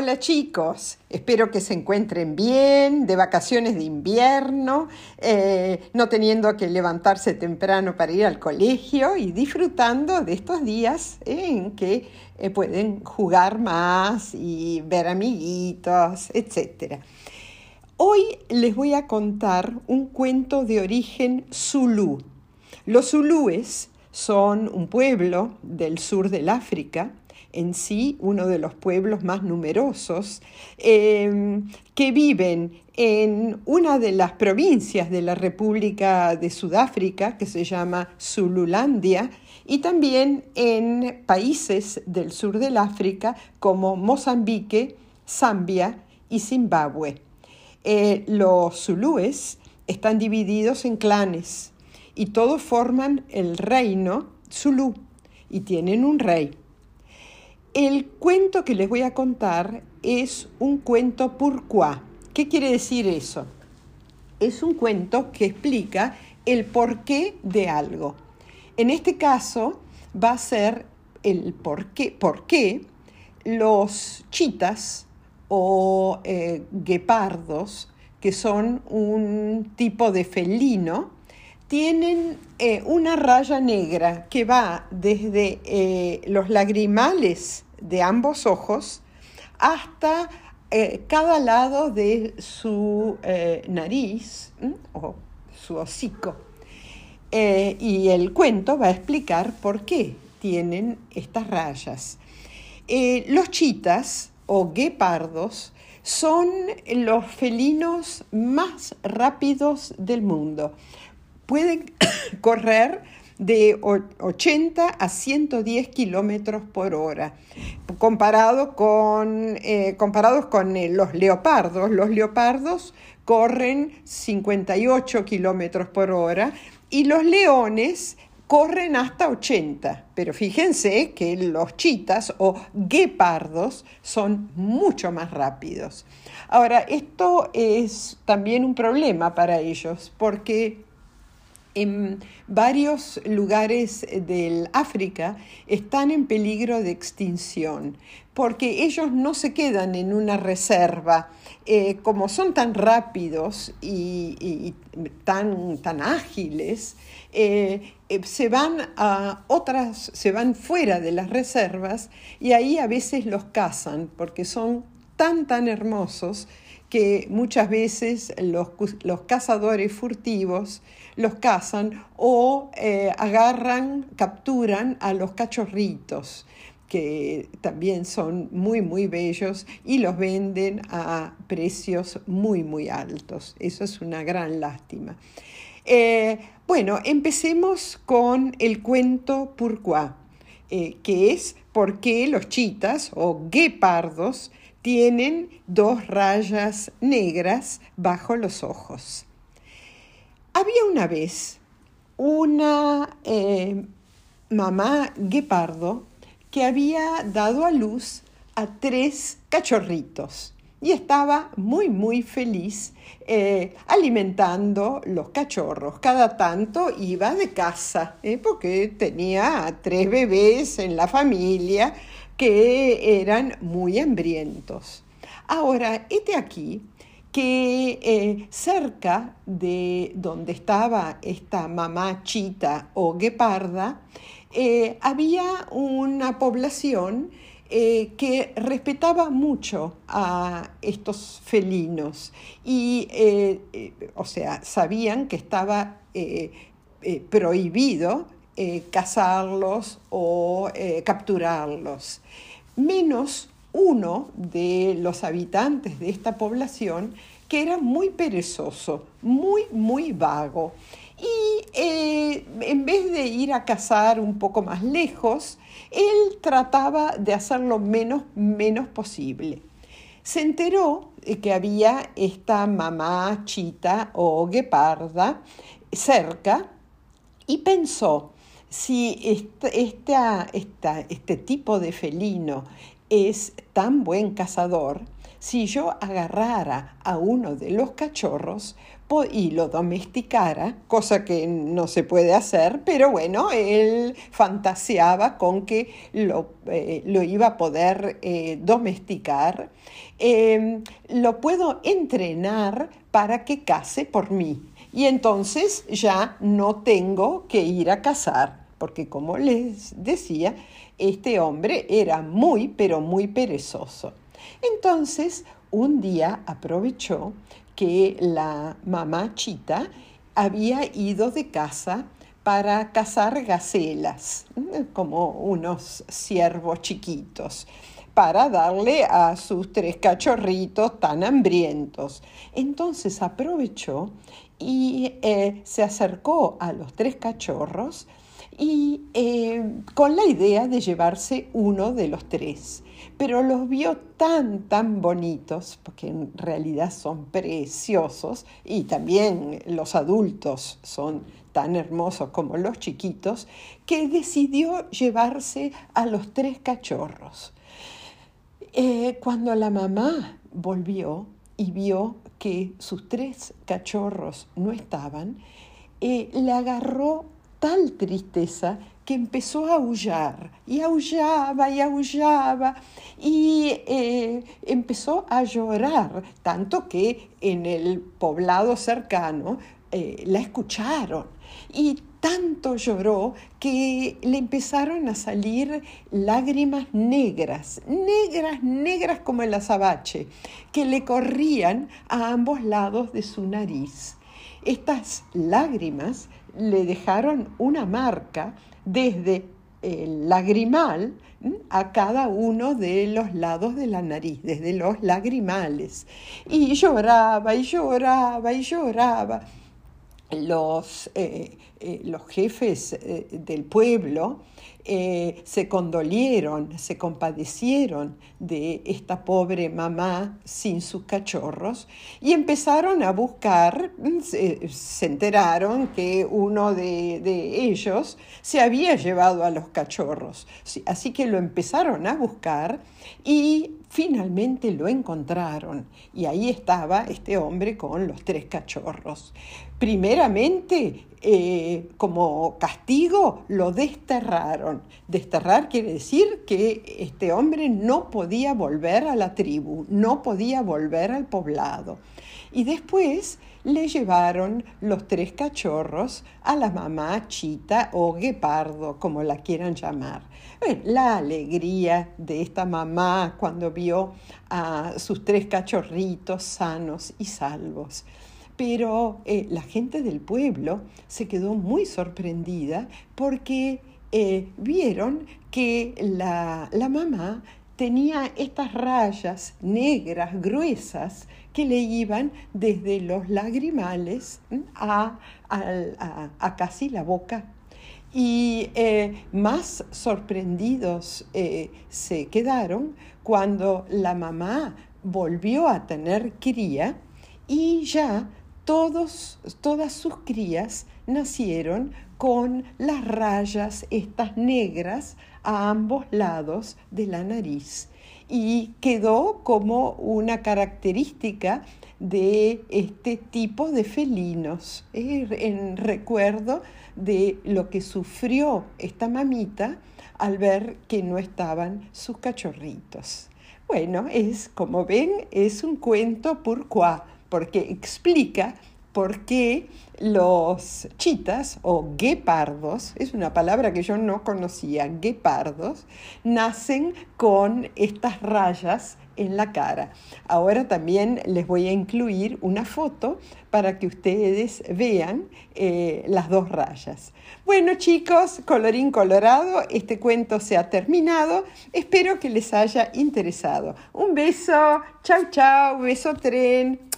Hola chicos, espero que se encuentren bien, de vacaciones de invierno, eh, no teniendo que levantarse temprano para ir al colegio y disfrutando de estos días en que eh, pueden jugar más y ver amiguitos, etc. Hoy les voy a contar un cuento de origen zulú. Los zulúes son un pueblo del sur del África en sí uno de los pueblos más numerosos, em, que viven en una de las provincias de la República de Sudáfrica, que se llama Zululandia, y también en países del sur del África como Mozambique, Zambia y Zimbabue. Eh, los zulúes están divididos en clanes y todos forman el reino zulú y tienen un rey. El cuento que les voy a contar es un cuento pourquoi. ¿Qué quiere decir eso? Es un cuento que explica el porqué de algo. En este caso va a ser el porqué, por qué los chitas o eh, guepardos, que son un tipo de felino, tienen eh, una raya negra que va desde eh, los lagrimales de ambos ojos hasta eh, cada lado de su nariz o su hocico. y el cuento va a explicar por qué tienen estas rayas. los chitas o guepardos son los felinos más rápidos del mundo pueden correr de 80 a 110 kilómetros por hora. Comparado con, eh, comparados con eh, los leopardos, los leopardos corren 58 kilómetros por hora y los leones corren hasta 80. Pero fíjense que los chitas o guepardos son mucho más rápidos. Ahora, esto es también un problema para ellos porque en varios lugares del África están en peligro de extinción, porque ellos no se quedan en una reserva. Eh, como son tan rápidos y, tan, tan, ágiles, eh, eh, se van a otras, se van fuera de las reservas y ahí a veces los cazan, porque son tan, tan hermosos que muchas veces los, cazadores furtivos los cazan o eh, agarran, capturan a los cachorritos que también son muy, muy bellos y los venden a precios muy, muy altos. Eso es una gran lástima. Eh, bueno, empecemos con el cuento Pourquoi, eh, que es por qué los chitas o guepardos tienen dos rayas negras bajo los ojos. Había una vez una eh, mamá guepardo que había dado a luz a tres cachorritos y estaba muy, muy feliz eh, alimentando los cachorros. Cada tanto iba de casa, eh, porque tenía tres bebés en la familia que eran muy hambrientos. Ahora, este aquí que eh, cerca de donde estaba esta mamá chita o gueparda, eh, había una población eh, que respetaba mucho a estos felinos y, o sea, sabían que estaba prohibido eh, cazarlos o eh, capturarlos. Menos uno de los habitantes de esta población que era muy perezoso, muy, muy vago. Y eh, en vez de ir a cazar un poco más lejos, él trataba de hacerlo menos, menos posible. Se enteró que había esta mamá chita o gueparda cerca y pensó, si este, este tipo de felino es tan buen cazador, si yo agarrara a uno de los cachorros y lo domesticara, cosa que no se puede hacer, pero bueno, él fantaseaba con que lo, eh, iba a poder eh, domesticar. Em, lo puedo entrenar para que case por mí. Y entonces ya no tengo que ir a cazar, porque como les decía, este hombre era muy, pero muy perezoso. Entonces, un día aprovechó que la mamá chita había ido de casa para cazar gacelas, como unos ciervos chiquitos, para darle a sus tres cachorritos tan hambrientos. Entonces aprovechó y eh, se acercó a los tres cachorros y eh, con la idea de llevarse uno de los tres. Pero los vio tan, tan bonitos, porque en realidad son preciosos, y también los adultos son tan hermosos como los chiquitos, que decidió llevarse a los tres cachorros. Eh, cuando la mamá volvió y vio que sus tres cachorros no estaban, eh, le agarró tal tristeza que empezó a aullar y aullaba y aullaba y eh, empezó a llorar, tanto que en el poblado cercano eh, la escucharon y tanto lloró que le empezaron a salir lágrimas negras, negras, negras como el azabache, que le corrían a ambos lados de su nariz. Estas lágrimas le dejaron una marca desde el lagrimal a cada uno de los lados de la nariz, desde los lagrimales. Y lloraba y lloraba y lloraba. Los, eh, eh, los jefes eh, del pueblo se condolieron, se compadecieron de esta pobre mamá sin sus cachorros y empezaron a buscar, se, enteraron que uno de, de, ellos se había llevado a los cachorros, así que lo empezaron a buscar y finalmente lo encontraron y ahí estaba este hombre con los tres cachorros. Primeramente, eh, como castigo, lo desterraron. Desterrar quiere decir que este hombre no podía volver a la tribu, no podía volver al poblado. Y después le llevaron los tres cachorros a la mamá chita o guepardo, como la quieran llamar. la alegría de esta mamá cuando vio a sus tres cachorritos sanos y salvos pero eh, la gente del pueblo se quedó muy sorprendida porque eh, vieron que la, mamá tenía estas rayas negras, gruesas, le iban desde los lagrimales a, casi la boca. Y eh, más sorprendidos se quedaron cuando la mamá volvió a tener cría y ya todas sus crías nacieron con las rayas estas negras a ambos lados de la nariz y quedó como una característica de este tipo de felinos, en recuerdo de lo que sufrió esta mamita al ver que no estaban sus cachorritos. Bueno, es como ven, es un cuento pourquoi porque explica por qué los chitas o guepardos, es una palabra que yo no conocía, guepardos, nacen con estas rayas en la cara. Ahora también les voy a incluir una foto para que ustedes vean eh, las dos rayas. Bueno chicos, colorín colorado, este cuento se ha terminado. Espero que les haya interesado. Un beso, chau chau, beso tren.